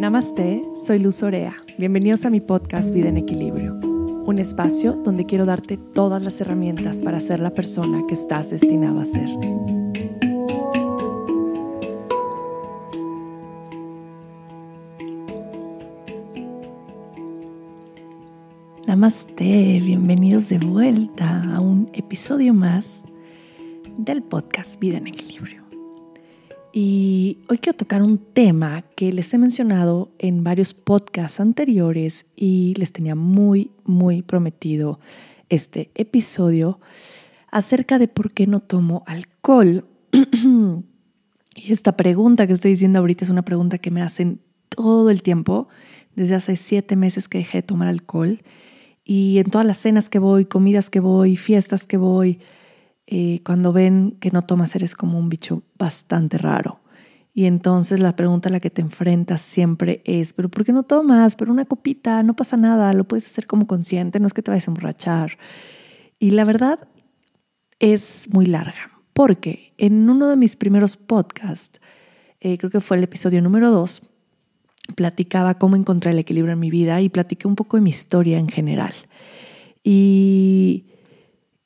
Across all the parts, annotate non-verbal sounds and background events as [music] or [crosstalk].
Namaste, soy Luz Orea. Bienvenidos a mi podcast Vida en Equilibrio, un espacio donde quiero darte todas las herramientas para ser la persona que estás destinado a ser. Namaste, bienvenidos de vuelta a un episodio más del podcast Vida en Equilibrio. Y hoy quiero tocar un tema que les he mencionado en varios podcasts anteriores y les tenía muy, muy prometido este episodio acerca de por qué no tomo alcohol. [clears throat] y esta pregunta que estoy diciendo ahorita es una pregunta que me hacen todo el tiempo, desde hace siete meses que dejé de tomar alcohol. Y en todas las cenas que voy, comidas que voy, fiestas que voy, eh, cuando ven que no tomas eres como un bicho bastante raro. Y entonces la pregunta a la que te enfrentas siempre es, pero ¿por qué no tomas? Pero una copita, no pasa nada, lo puedes hacer como consciente, no es que te vayas a emborrachar. Y la verdad es muy larga, porque en uno de mis primeros podcasts, eh, creo que fue el episodio número dos, platicaba cómo encontré el equilibrio en mi vida y platiqué un poco de mi historia en general. Y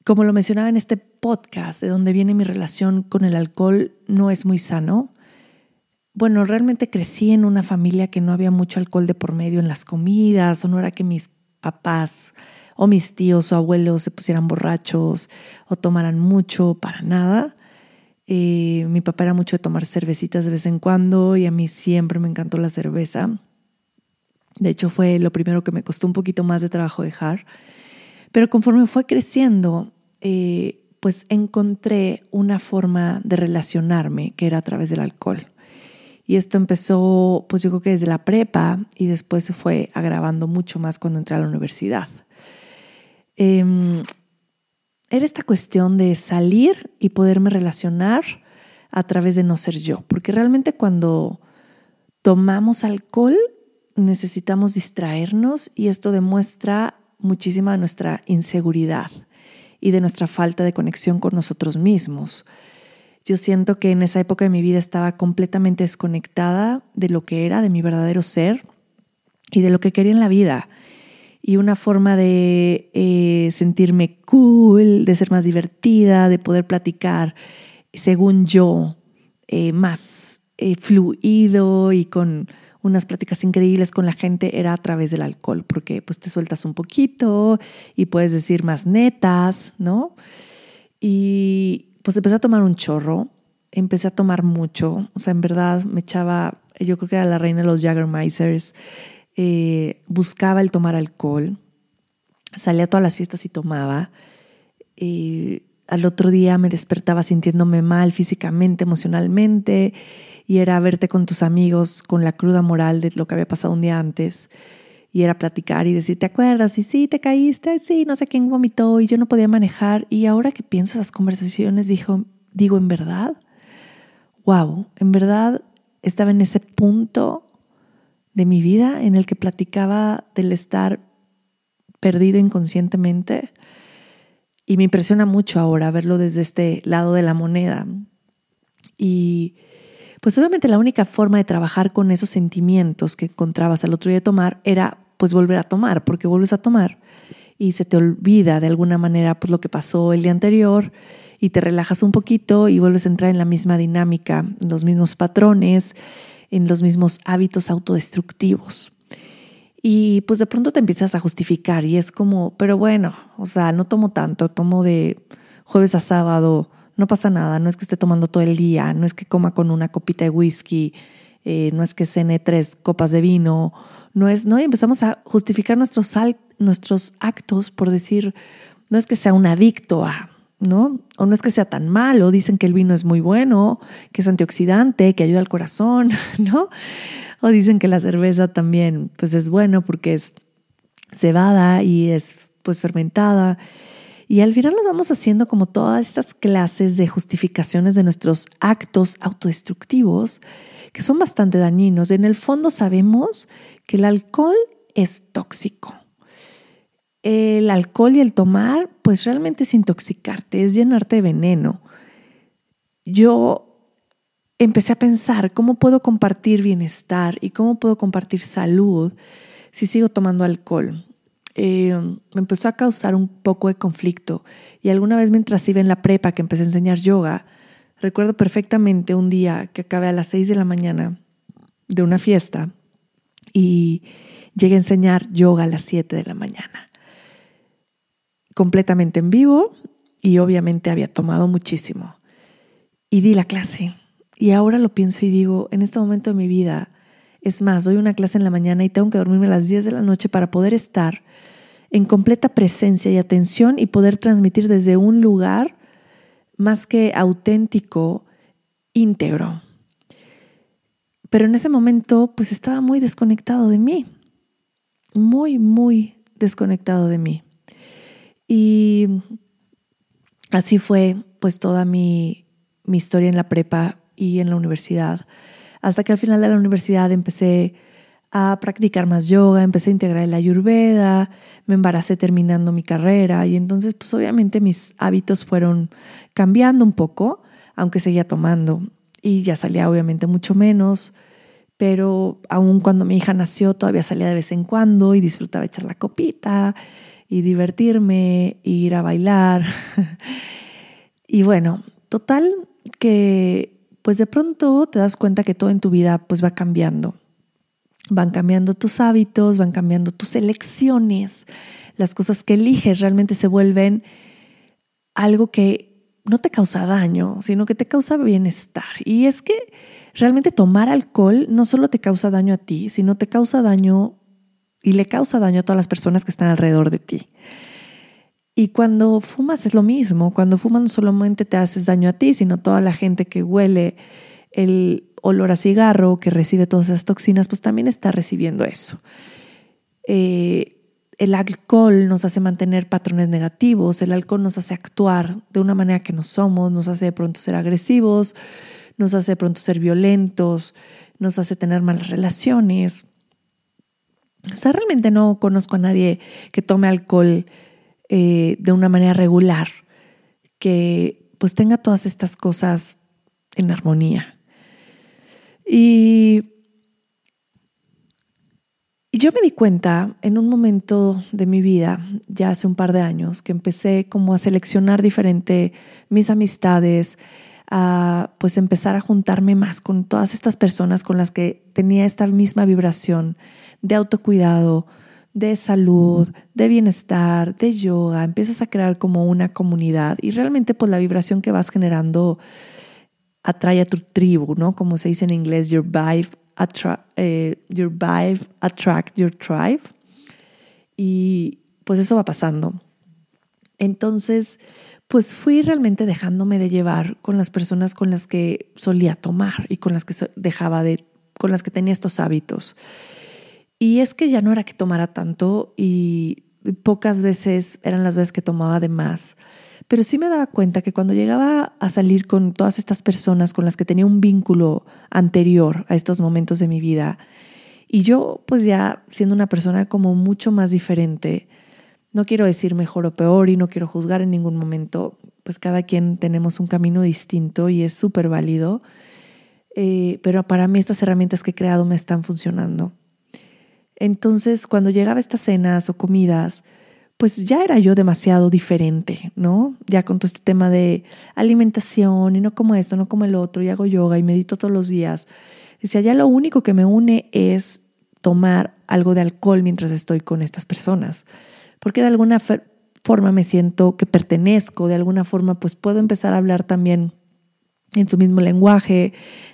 como lo mencionaba en este podcast, de donde viene mi relación con el alcohol, no es muy sano. Bueno, realmente crecí en una familia que no había mucho alcohol de por medio en las comidas, o no era que mis papás o mis tíos o abuelos se pusieran borrachos o tomaran mucho, para nada. Eh, mi papá era mucho de tomar cervecitas de vez en cuando y a mí siempre me encantó la cerveza. De hecho, fue lo primero que me costó un poquito más de trabajo dejar. Pero conforme fue creciendo, eh, pues encontré una forma de relacionarme que era a través del alcohol. Y esto empezó, pues yo creo que desde la prepa y después se fue agravando mucho más cuando entré a la universidad. Em, era esta cuestión de salir y poderme relacionar a través de no ser yo, porque realmente cuando tomamos alcohol necesitamos distraernos y esto demuestra muchísima de nuestra inseguridad y de nuestra falta de conexión con nosotros mismos. Yo siento que en esa época de mi vida estaba completamente desconectada de lo que era, de mi verdadero ser y de lo que quería en la vida. Y una forma de eh, sentirme cool, de ser más divertida, de poder platicar, según yo, eh, más eh, fluido y con unas pláticas increíbles con la gente era a través del alcohol, porque pues te sueltas un poquito y puedes decir más netas, ¿no? Y pues empecé a tomar un chorro, empecé a tomar mucho, o sea, en verdad me echaba, yo creo que era la reina de los Jaggermeisers, eh, buscaba el tomar alcohol, salía a todas las fiestas y tomaba. al otro día me despertaba sintiéndome mal físicamente, emocionalmente y era verte con tus amigos con la cruda moral de lo que había pasado un día antes y era platicar y decir, ¿te acuerdas? Y sí, te caíste, sí, no sé quién vomitó y yo no podía manejar. Y ahora que pienso esas conversaciones, dijo, digo, ¿en verdad? Wow, en verdad estaba en ese punto de mi vida en el que platicaba del estar perdido inconscientemente. Y me impresiona mucho ahora verlo desde este lado de la moneda. Y pues obviamente la única forma de trabajar con esos sentimientos que encontrabas al otro día de tomar era pues volver a tomar, porque vuelves a tomar y se te olvida de alguna manera pues lo que pasó el día anterior y te relajas un poquito y vuelves a entrar en la misma dinámica, en los mismos patrones, en los mismos hábitos autodestructivos. Y pues de pronto te empiezas a justificar y es como, pero bueno, o sea, no tomo tanto, tomo de jueves a sábado, no pasa nada, no es que esté tomando todo el día, no es que coma con una copita de whisky, eh, no es que cene tres copas de vino, no es, ¿no? Y empezamos a justificar nuestros, nuestros actos por decir, no es que sea un adicto a, ¿no? O no es que sea tan malo, dicen que el vino es muy bueno, que es antioxidante, que ayuda al corazón, [laughs] ¿no? O dicen que la cerveza también, pues es bueno porque es cebada y es pues fermentada. Y al final nos vamos haciendo como todas estas clases de justificaciones de nuestros actos autodestructivos que son bastante dañinos. En el fondo sabemos que el alcohol es tóxico. El alcohol y el tomar, pues realmente es intoxicarte, es llenarte de veneno. Yo empecé a pensar cómo puedo compartir bienestar y cómo puedo compartir salud si sigo tomando alcohol. Eh, me empezó a causar un poco de conflicto y alguna vez mientras iba en la prepa que empecé a enseñar yoga, recuerdo perfectamente un día que acabé a las 6 de la mañana de una fiesta y llegué a enseñar yoga a las 7 de la mañana. Completamente en vivo y obviamente había tomado muchísimo. Y di la clase. Y ahora lo pienso y digo, en este momento de mi vida, es más, doy una clase en la mañana y tengo que dormirme a las 10 de la noche para poder estar en completa presencia y atención y poder transmitir desde un lugar más que auténtico, íntegro. Pero en ese momento, pues estaba muy desconectado de mí, muy, muy desconectado de mí. Y así fue pues toda mi, mi historia en la prepa y en la universidad. Hasta que al final de la universidad empecé a practicar más yoga, empecé a integrar la ayurveda, me embaracé terminando mi carrera y entonces pues obviamente mis hábitos fueron cambiando un poco, aunque seguía tomando y ya salía obviamente mucho menos, pero aún cuando mi hija nació todavía salía de vez en cuando y disfrutaba echar la copita y divertirme, y ir a bailar. [laughs] y bueno, total que pues de pronto te das cuenta que todo en tu vida pues va cambiando. Van cambiando tus hábitos, van cambiando tus elecciones, las cosas que eliges realmente se vuelven algo que no te causa daño, sino que te causa bienestar. Y es que realmente tomar alcohol no solo te causa daño a ti, sino te causa daño y le causa daño a todas las personas que están alrededor de ti. Y cuando fumas es lo mismo, cuando fumas no solamente te haces daño a ti, sino toda la gente que huele el olor a cigarro, que recibe todas esas toxinas, pues también está recibiendo eso. Eh, el alcohol nos hace mantener patrones negativos, el alcohol nos hace actuar de una manera que no somos, nos hace de pronto ser agresivos, nos hace de pronto ser violentos, nos hace tener malas relaciones. O sea, realmente no conozco a nadie que tome alcohol eh, de una manera regular, que pues tenga todas estas cosas en armonía. Y, y yo me di cuenta en un momento de mi vida, ya hace un par de años, que empecé como a seleccionar diferente mis amistades, a pues empezar a juntarme más con todas estas personas con las que tenía esta misma vibración de autocuidado, de salud, de bienestar, de yoga, empiezas a crear como una comunidad y realmente pues la vibración que vas generando atrae a tu tribu, ¿no? Como se dice en inglés, your vibe, eh, your vibe attract your tribe. Y pues eso va pasando. Entonces, pues fui realmente dejándome de llevar con las personas con las que solía tomar y con las que dejaba de, con las que tenía estos hábitos. Y es que ya no era que tomara tanto y pocas veces eran las veces que tomaba de más. Pero sí me daba cuenta que cuando llegaba a salir con todas estas personas con las que tenía un vínculo anterior a estos momentos de mi vida, y yo pues ya siendo una persona como mucho más diferente, no quiero decir mejor o peor y no quiero juzgar en ningún momento, pues cada quien tenemos un camino distinto y es súper válido, eh, pero para mí estas herramientas que he creado me están funcionando. Entonces, cuando llegaba a estas cenas o comidas, pues ya era yo demasiado diferente, ¿no? Ya con todo este tema de alimentación y no como esto, no como el otro, y hago yoga y medito todos los días. Decía, ya lo único que me une es tomar algo de alcohol mientras estoy con estas personas, porque de alguna forma me siento que pertenezco, de alguna forma pues puedo empezar a hablar también en su mismo lenguaje,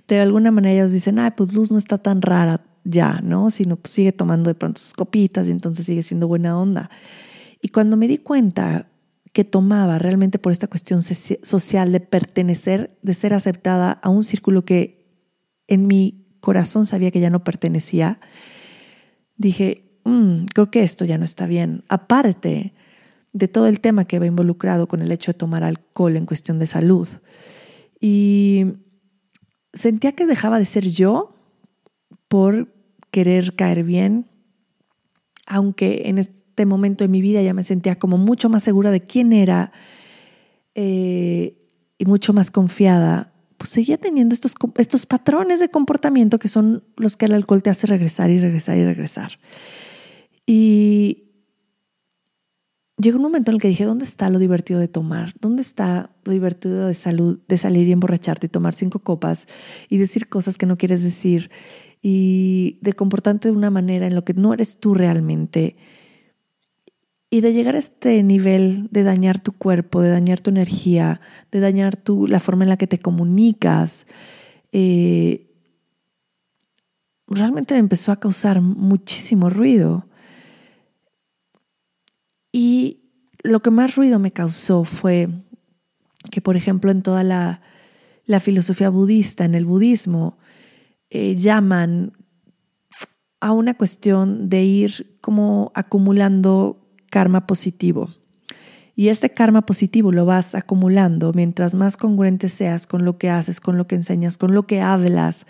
de alguna manera ellos dicen, ay, pues Luz no está tan rara, ya, ¿no? Sino pues sigue tomando de pronto sus copitas y entonces sigue siendo buena onda. Y cuando me di cuenta que tomaba realmente por esta cuestión social de pertenecer, de ser aceptada a un círculo que en mi corazón sabía que ya no pertenecía, dije, mm, creo que esto ya no está bien. Aparte de todo el tema que va involucrado con el hecho de tomar alcohol en cuestión de salud. Y sentía que dejaba de ser yo por querer caer bien, aunque en este momento de mi vida ya me sentía como mucho más segura de quién era eh, y mucho más confiada, pues seguía teniendo estos, estos patrones de comportamiento que son los que el alcohol te hace regresar y regresar y regresar. Y llegó un momento en el que dije, ¿dónde está lo divertido de tomar? ¿Dónde está lo divertido de salud, de salir y emborracharte y tomar cinco copas y decir cosas que no quieres decir y de comportarte de una manera en lo que no eres tú realmente? Y de llegar a este nivel de dañar tu cuerpo, de dañar tu energía, de dañar tu, la forma en la que te comunicas, eh, realmente me empezó a causar muchísimo ruido. Y lo que más ruido me causó fue que, por ejemplo, en toda la, filosofía budista, en el budismo, eh, llaman a una cuestión de ir como acumulando karma positivo. Y este karma positivo lo vas acumulando mientras más congruente seas con lo que haces, con lo que enseñas, con lo que hablas,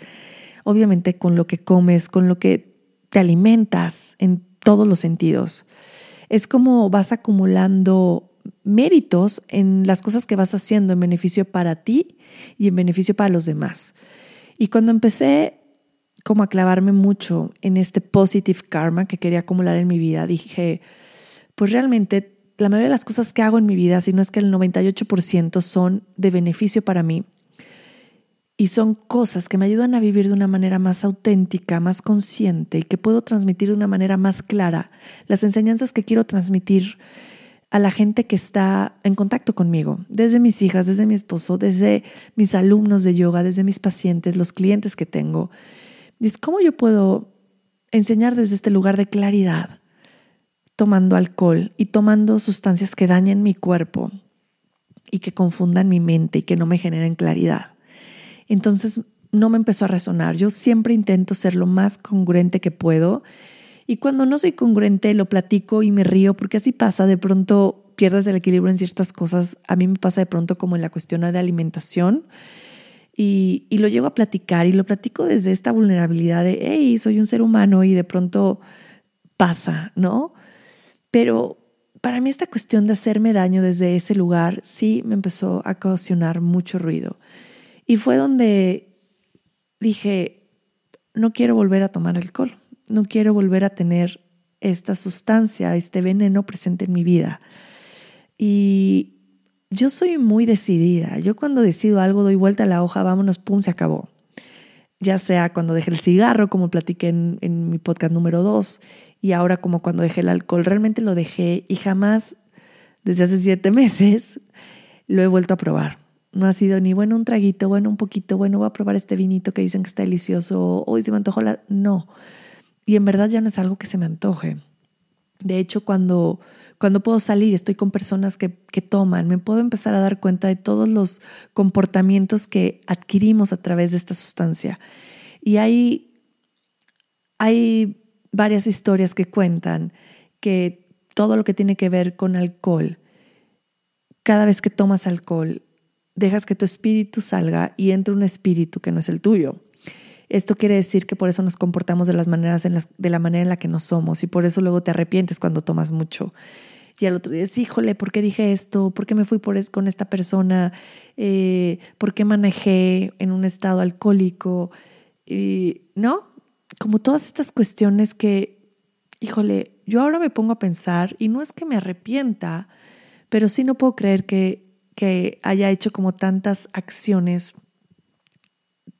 obviamente con lo que comes, con lo que te alimentas en todos los sentidos. Es como vas acumulando méritos en las cosas que vas haciendo en beneficio para ti y en beneficio para los demás. Y cuando empecé como a clavarme mucho en este positive karma que quería acumular en mi vida, dije, pues realmente la mayoría de las cosas que hago en mi vida, si no es que el 98% son de beneficio para mí. Y son cosas que me ayudan a vivir de una manera más auténtica, más consciente y que puedo transmitir de una manera más clara las enseñanzas que quiero transmitir a la gente que está en contacto conmigo, desde mis hijas, desde mi esposo, desde mis alumnos de yoga, desde mis pacientes, los clientes que tengo. Es cómo yo puedo enseñar desde este lugar de claridad, tomando alcohol y tomando sustancias que dañen mi cuerpo y que confundan mi mente y que no me generen claridad. Entonces no me empezó a resonar. Yo siempre intento ser lo más congruente que puedo y cuando no soy congruente lo platico y me río porque así pasa, de pronto pierdes el equilibrio en ciertas cosas. A mí me pasa de pronto como en la cuestión de alimentación. Y, y, lo llevo a platicar y lo platico desde esta vulnerabilidad de, hey, soy un ser humano y de pronto pasa, ¿no? Pero para mí esta cuestión de hacerme daño desde ese lugar sí me empezó a ocasionar mucho ruido. Y fue donde dije, no quiero volver a tomar alcohol, no quiero volver a tener esta sustancia, este veneno presente en mi vida. Y yo soy muy decidida. Yo cuando decido algo doy vuelta a la hoja, vámonos, pum, se acabó. Ya sea cuando dejé el cigarro, como platiqué en, mi podcast número dos, y ahora como cuando dejé el alcohol, realmente lo dejé y jamás, desde hace siete [laughs] meses, lo he vuelto a probar. No ha sido ni bueno un traguito, bueno un poquito, bueno voy a probar este vinito que dicen que está delicioso, hoy se me antojó la... No. Y en verdad ya no es algo que se me antoje. De hecho, cuando, cuando puedo salir, estoy con personas que, que toman, me puedo empezar a dar cuenta de todos los comportamientos que adquirimos a través de esta sustancia. Y hay, hay varias historias que cuentan que todo lo que tiene que ver con alcohol, cada vez que tomas alcohol, dejas que tu espíritu salga y entre un espíritu que no es el tuyo. Esto quiere decir que por eso nos comportamos de, las maneras en las, de la manera en la que no somos y por eso luego te arrepientes cuando tomas mucho. Y al otro día dices, híjole, ¿por qué dije esto? ¿Por qué me fui por con esta persona? Eh, ¿Por qué manejé en un estado alcohólico? ¿No? como todas estas cuestiones que, híjole, yo ahora me pongo a pensar y no es que me arrepienta, pero sí no puedo creer que, que haya hecho como tantas acciones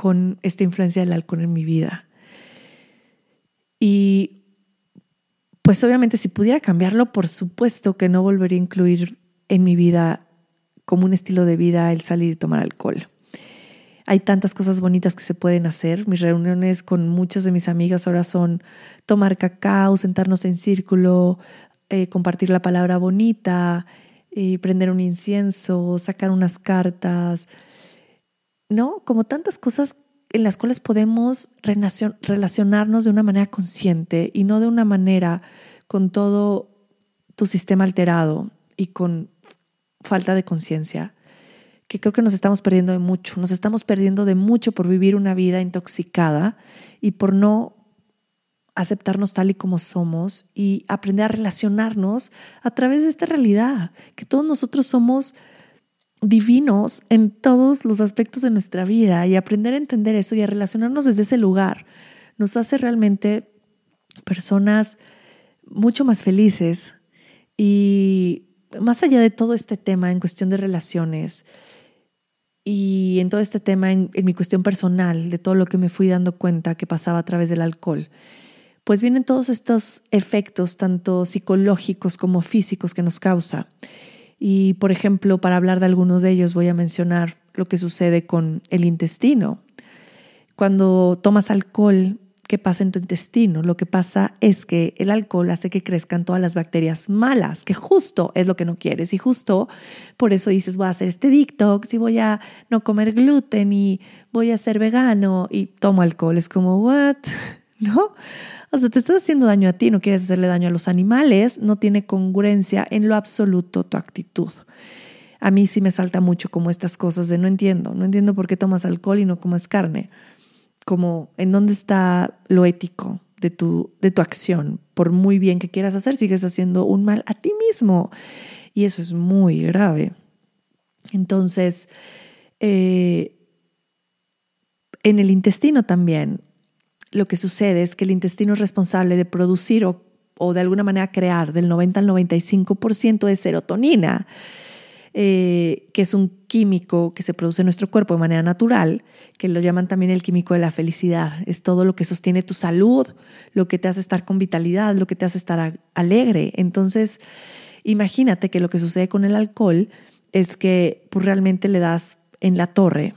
con esta influencia del alcohol en mi vida. Y pues obviamente si pudiera cambiarlo, por supuesto que no volvería a incluir en mi vida como un estilo de vida el salir y tomar alcohol. Hay tantas cosas bonitas que se pueden hacer. Mis reuniones con muchas de mis amigas ahora son tomar cacao, sentarnos en círculo, eh, compartir la palabra bonita, eh, prender un incienso, sacar unas cartas, ¿no? Como tantas cosas en las cuales podemos relacionarnos de una manera consciente y no de una manera con todo tu sistema alterado y con falta de conciencia que creo que nos estamos perdiendo de mucho. Nos estamos perdiendo de mucho por vivir una vida intoxicada y por no aceptarnos tal y como somos y aprender a relacionarnos a través de esta realidad, que todos nosotros somos divinos en todos los aspectos de nuestra vida y aprender a entender eso y a relacionarnos desde ese lugar nos hace realmente personas mucho más felices y más allá de todo este tema en cuestión de relaciones y en todo este tema en, mi cuestión personal, de todo lo que me fui dando cuenta que pasaba a través del alcohol, pues vienen todos estos efectos, tanto psicológicos como físicos, que nos causa. Y, por ejemplo, para hablar de algunos de ellos, voy a mencionar lo que sucede con el intestino. Cuando tomas alcohol, ¿qué pasa en tu intestino? Lo que pasa es que el alcohol hace que crezcan todas las bacterias malas, que justo es lo que no quieres. Y justo por eso dices, voy a hacer este detox y voy a no comer gluten y voy a ser vegano y tomo alcohol. Es como, ¿what? [laughs] ¿No? O sea, te estás haciendo daño a ti, no quieres hacerle daño a los animales, no tiene congruencia en lo absoluto tu actitud. A mí sí me salta mucho como estas cosas de no entiendo, no entiendo por qué tomas alcohol y no comes carne como en dónde está lo ético de tu, de tu acción. Por muy bien que quieras hacer, sigues haciendo un mal a ti mismo. Y eso es muy grave. Entonces, eh, en el intestino también, lo que sucede es que el intestino es responsable de producir o, o de alguna manera crear del 90 al 95% de serotonina. Eh, que es un químico que se produce en nuestro cuerpo de manera natural, que lo llaman también el químico de la felicidad. Es todo lo que sostiene tu salud, lo que te hace estar con vitalidad, lo que te hace estar alegre. Entonces, imagínate que lo que sucede con el alcohol es que pues, realmente le das en la torre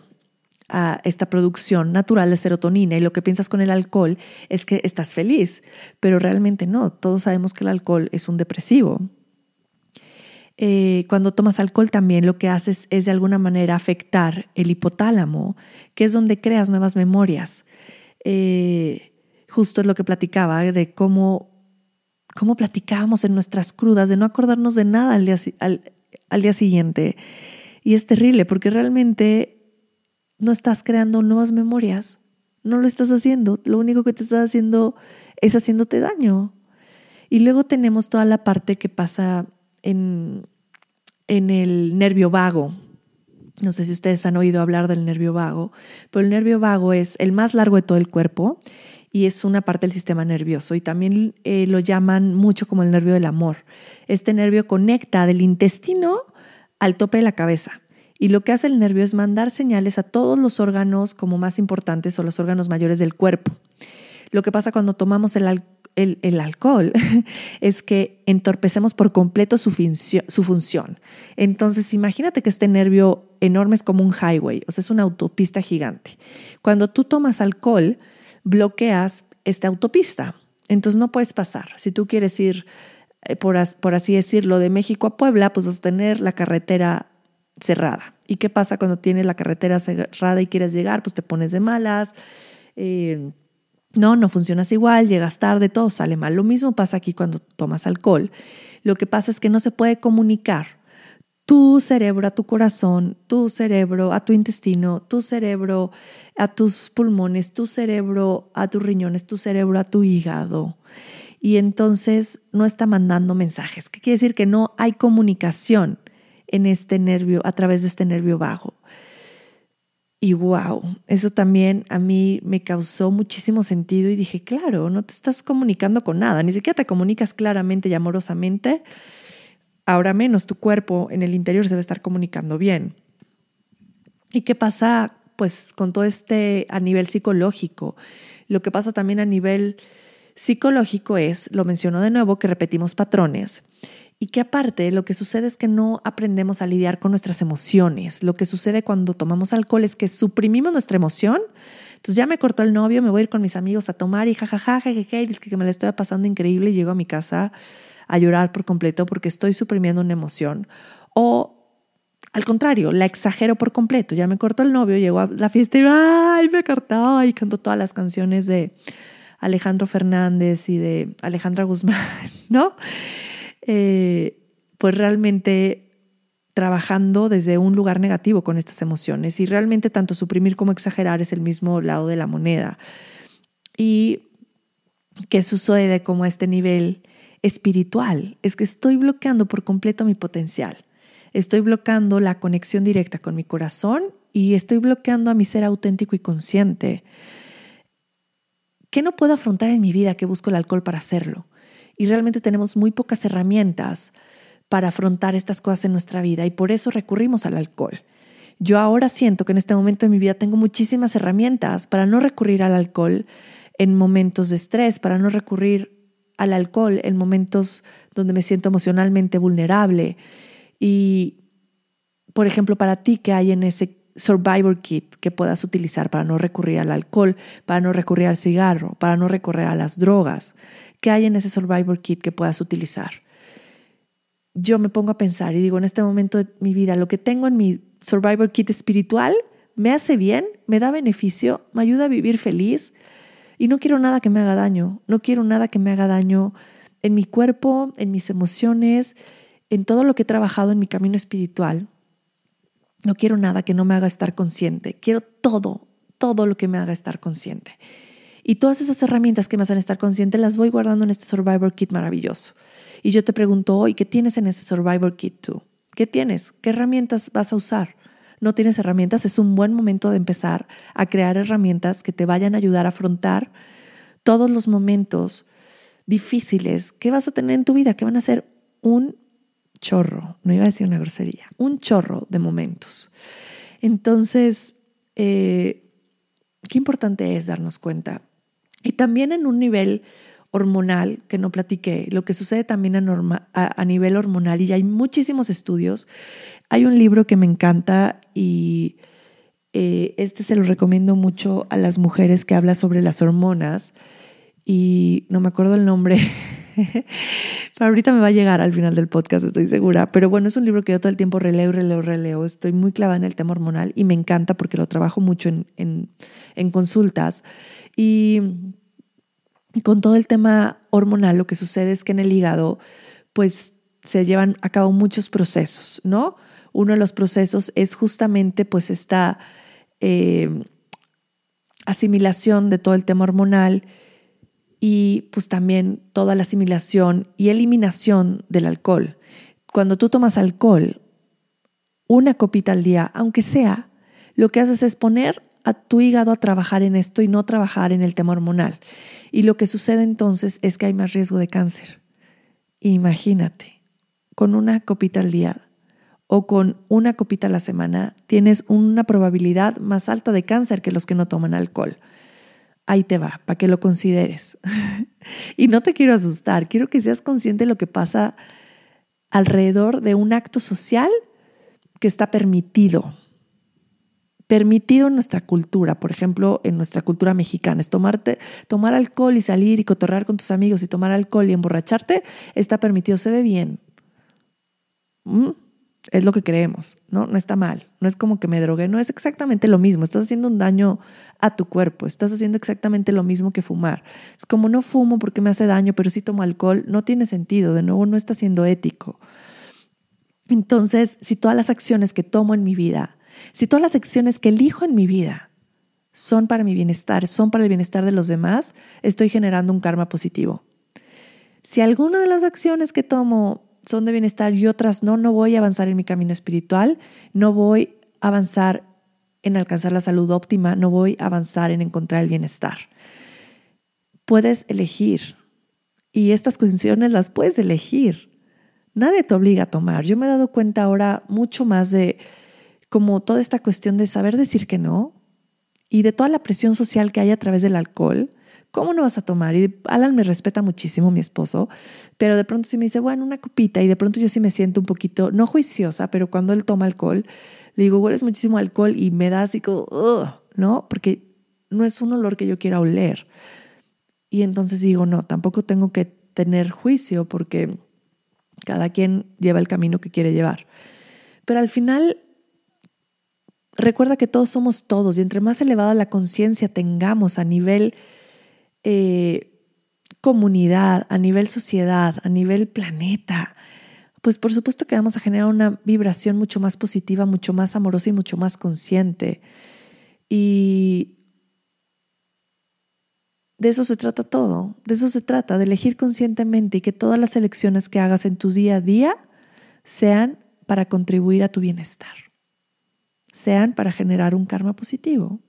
a esta producción natural de serotonina y lo que piensas con el alcohol es que estás feliz, pero realmente no. Todos sabemos que el alcohol es un depresivo, eh, cuando tomas alcohol también lo que haces es de alguna manera afectar el hipotálamo, que es donde creas nuevas memorias. Eh, justo es lo que platicaba, de cómo, cómo platicábamos en nuestras crudas, de no acordarnos de nada al día, al día siguiente. Y es terrible porque realmente no estás creando nuevas memorias, no lo estás haciendo, lo único que te estás haciendo es haciéndote daño. Y luego tenemos toda la parte que pasa en, el nervio vago. No sé si ustedes han oído hablar del nervio vago, pero el nervio vago es el más largo de todo el cuerpo y es una parte del sistema nervioso y también eh, lo llaman mucho como el nervio del amor. Este nervio conecta del intestino al tope de la cabeza y lo que hace el nervio es mandar señales a todos los órganos como más importantes o los órganos mayores del cuerpo. Lo que pasa cuando tomamos el, el, alcohol [laughs] es que entorpecemos por completo su, función. Entonces, imagínate que este nervio enorme es como un highway, o sea, es una autopista gigante. Cuando tú tomas alcohol, bloqueas esta autopista. Entonces no puedes pasar. Si tú quieres ir, eh, por, por así decirlo, de México a Puebla, pues vas a tener la carretera cerrada. ¿Y qué pasa cuando tienes la carretera cerrada y quieres llegar? Pues te pones de malas. Eh, no, no funcionas igual, llegas tarde, todo sale mal. Lo mismo pasa aquí cuando tomas alcohol. Lo que pasa es que no se puede comunicar tu cerebro a tu corazón, tu cerebro a tu intestino, tu cerebro a tus pulmones, tu cerebro a tus riñones, tu cerebro a tu hígado. Y entonces no está mandando mensajes. ¿Qué quiere decir? Que no hay comunicación en este nervio, a través de este nervio bajo. Y wow, eso también a mí me causó muchísimo sentido y dije, claro, no te estás comunicando con nada, ni siquiera te comunicas claramente y amorosamente, ahora menos tu cuerpo en el interior se va a estar comunicando bien. ¿Y qué pasa pues con todo este a nivel psicológico? Lo que pasa también a nivel psicológico es, lo menciono de nuevo, que repetimos patrones y que aparte lo que sucede es que no aprendemos a lidiar con nuestras emociones. Lo que sucede cuando tomamos alcohol es que suprimimos nuestra emoción. Entonces ya me cortó el novio, me voy a ir con mis amigos a tomar y jajaja, jajaja, y es que me la estoy pasando increíble y llego a mi casa a llorar por completo porque estoy suprimiendo una emoción. O al contrario, la exagero por completo. Ya me cortó el novio, llego a la fiesta y ¡ay! me cortó y canto todas las canciones de Alejandro Fernández y de Alejandra Guzmán, [laughs] ¿no? Eh, pues realmente trabajando desde un lugar negativo con estas emociones y realmente tanto suprimir como exagerar es el mismo lado de la moneda. Y qué sucede como este nivel espiritual es que estoy bloqueando por completo mi potencial. estoy bloqueando la conexión directa con mi corazón y estoy bloqueando a mi ser auténtico y consciente. ¿Qué no puedo afrontar en mi vida que busco el alcohol para hacerlo? Y realmente tenemos muy pocas herramientas para afrontar estas cosas en nuestra vida y por eso recurrimos al alcohol. Yo ahora siento que en este momento de mi vida tengo muchísimas herramientas para no recurrir al alcohol en momentos de estrés, para no recurrir al alcohol en momentos donde me siento emocionalmente vulnerable. Y, por ejemplo, para ti, ¿qué hay en ese Survivor Kit que puedas utilizar para no recurrir al alcohol, para no recurrir al cigarro, para no recurrir a las drogas? ¿Qué hay en ese Survivor Kit que puedas utilizar? Yo me pongo a pensar y digo, en este momento de mi vida, lo que tengo en mi Survivor Kit espiritual me hace bien, me da beneficio, me ayuda a vivir feliz y no quiero nada que me haga daño, no quiero nada que me haga daño en mi cuerpo, en mis emociones, en todo lo que he trabajado en mi camino espiritual. No quiero nada que no me haga estar consciente, quiero todo, todo lo que me haga estar consciente. Y todas esas herramientas que me hacen estar consciente las voy guardando en este Survivor Kit maravilloso. Y yo te pregunto hoy, ¿qué tienes en ese Survivor Kit tú? ¿Qué tienes? ¿Qué herramientas vas a usar? no tienes herramientas, es un buen momento de empezar a crear herramientas que te vayan a ayudar a afrontar todos los momentos difíciles que vas a tener en tu vida, que van a ser un chorro, no iba a decir una grosería, un chorro de momentos. Entonces, eh, qué importante es darnos cuenta. Y también en un nivel hormonal que no platiqué, lo que sucede también a, a, nivel hormonal, y hay muchísimos estudios. Hay un libro que me encanta y eh, este se lo recomiendo mucho a las mujeres que habla sobre las hormonas y no me acuerdo el nombre. [laughs] ahorita me va a llegar al final del podcast, estoy segura. Pero bueno, es un libro que yo todo el tiempo releo, releo, releo. Estoy muy clavada en el tema hormonal y me encanta porque lo trabajo mucho en, en, en consultas. Y con todo el tema hormonal, lo que sucede es que en el hígado, pues se llevan a cabo muchos procesos, ¿no? Uno de los procesos es justamente pues esta eh, asimilación de todo el tema hormonal y pues también toda la asimilación y eliminación del alcohol. Cuando tú tomas alcohol, una copita al día, aunque sea, lo que haces es poner a tu hígado a trabajar en esto y no trabajar en el tema hormonal. Y lo que sucede entonces es que hay más riesgo de cáncer. Imagínate, con una copita al día o con una copita a la semana, tienes una probabilidad más alta de cáncer que los que no toman alcohol. Ahí te va, para que lo consideres. [laughs] y no te quiero asustar, quiero que seas consciente de lo que pasa alrededor de un acto social que está permitido permitido en nuestra cultura, por ejemplo, en nuestra cultura mexicana, es tomarte, tomar alcohol y salir y cotorrear con tus amigos y tomar alcohol y emborracharte, está permitido, se ve bien. ¿Mm? Es lo que creemos, ¿no? No está mal, no es como que me drogué, no es exactamente lo mismo, estás haciendo un daño a tu cuerpo, estás haciendo exactamente lo mismo que fumar. Es como no fumo porque me hace daño, pero si tomo alcohol, no tiene sentido, de nuevo no está siendo ético. Entonces, si todas las acciones que tomo en mi vida si todas las acciones que elijo en mi vida son para mi bienestar, son para el bienestar de los demás, estoy generando un karma positivo. Si alguna de las acciones que tomo son de bienestar y otras no, no voy a avanzar en mi camino espiritual, no voy a avanzar en alcanzar la salud óptima, no voy a avanzar en encontrar el bienestar. Puedes elegir y estas cuestiones las puedes elegir. Nadie te obliga a tomar. Yo me he dado cuenta ahora mucho más de como toda esta cuestión de saber decir que no y de toda la presión social que hay a través del alcohol. ¿Cómo no vas a tomar? Y Alan me respeta muchísimo, mi esposo, pero de pronto sí me dice, bueno, una copita, y de pronto yo sí me siento un poquito, no juiciosa, pero cuando él toma alcohol, le digo, hueles muchísimo alcohol y me da así como, ¿no? Porque no es un olor que yo quiera oler. Y entonces digo, no, tampoco tengo que tener juicio porque cada quien lleva el camino que quiere llevar. Pero al final recuerda que todos somos todos y entre más elevada la conciencia tengamos a nivel eh, comunidad, a nivel sociedad, a nivel planeta, pues por supuesto que vamos a generar una vibración mucho más positiva, mucho más amorosa y mucho más consciente. Y de eso se trata todo, de eso se trata, de elegir conscientemente y que todas las elecciones que hagas en tu día a día sean para contribuir a tu bienestar, sean para generar un karma positivo.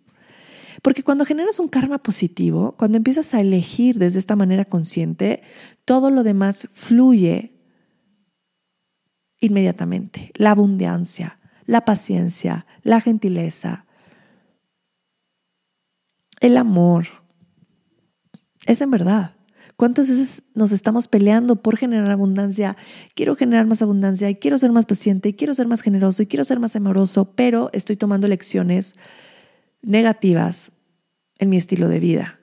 Porque cuando generas un karma positivo, cuando empiezas a elegir desde esta manera consciente, todo lo demás fluye inmediatamente. La abundancia, la paciencia, la gentileza, el amor. Es en verdad. ¿Cuántas veces nos estamos peleando por generar abundancia? Quiero generar más abundancia y quiero ser más paciente y quiero ser más generoso y quiero ser más amoroso, pero estoy tomando lecciones negativas en mi estilo de vida.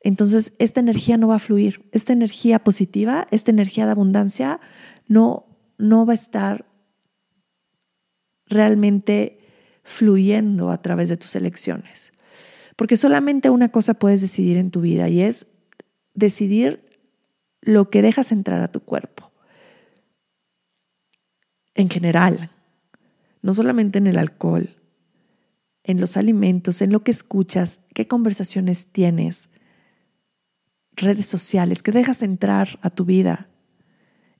Entonces, esta energía no va a fluir. Esta energía positiva, esta energía de abundancia, no, no va a estar realmente fluyendo a través de tus elecciones. Porque solamente una cosa puedes decidir en tu vida y es decidir lo que dejas entrar a tu cuerpo. En general, no solamente en el alcohol, en los alimentos, en lo que escuchas, qué conversaciones tienes, redes sociales, qué dejas entrar a tu vida.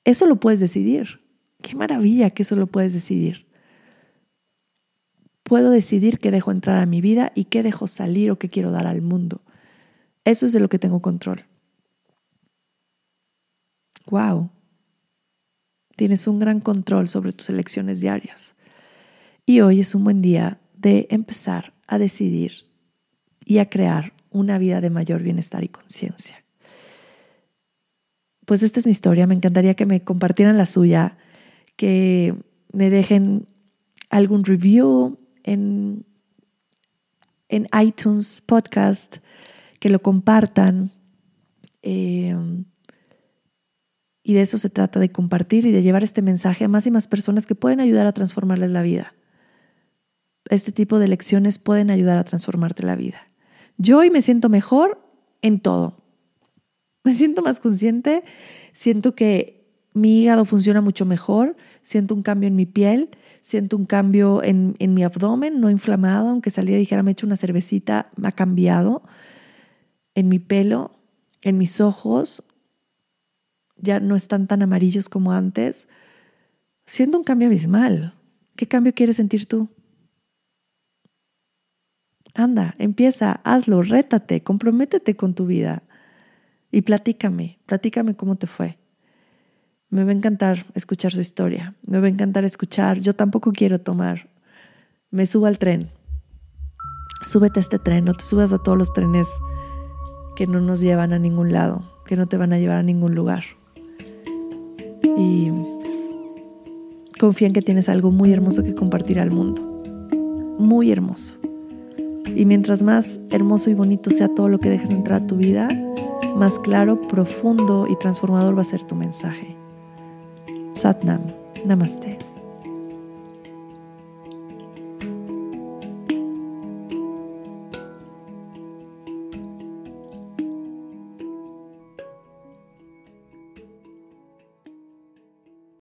Eso lo puedes decidir. Qué maravilla que eso lo puedes decidir. Puedo decidir qué dejo entrar a mi vida y qué dejo salir o qué quiero dar al mundo. Eso es de lo que tengo control wow, tienes un gran control sobre tus elecciones diarias. Y hoy es un buen día de empezar a decidir y a crear una vida de mayor bienestar y conciencia. Pues esta es mi historia, me encantaría que me compartieran la suya, que me dejen algún review en, en iTunes Podcast, que lo compartan. Eh, y de eso se trata, de compartir y de llevar este mensaje a más y más personas que pueden ayudar a transformarles la vida. Este tipo de lecciones pueden ayudar a transformarte la vida. Yo hoy me siento mejor en todo. Me siento más consciente, siento que mi hígado funciona mucho mejor, siento un cambio en mi piel, siento un cambio en, en mi abdomen, no inflamado, aunque saliera y dijera me he hecho una cervecita, me ha cambiado, en mi pelo, en mis ojos, ya no están tan amarillos como antes, siendo un cambio abismal. ¿Qué cambio quieres sentir tú? Anda, empieza, hazlo, rétate, comprométete con tu vida y platícame, platícame cómo te fue. Me va a encantar escuchar su historia, me va a encantar escuchar, yo tampoco quiero tomar, me subo al tren, súbete a este tren, no te subas a todos los trenes que no nos llevan a ningún lado, que no te van a llevar a ningún lugar y confía en que tienes algo muy hermoso que compartir al mundo. Muy hermoso. Y mientras más hermoso y bonito sea todo lo que dejes entrar a tu vida, más claro, profundo y transformador va a ser tu mensaje. Satnam. Namaste.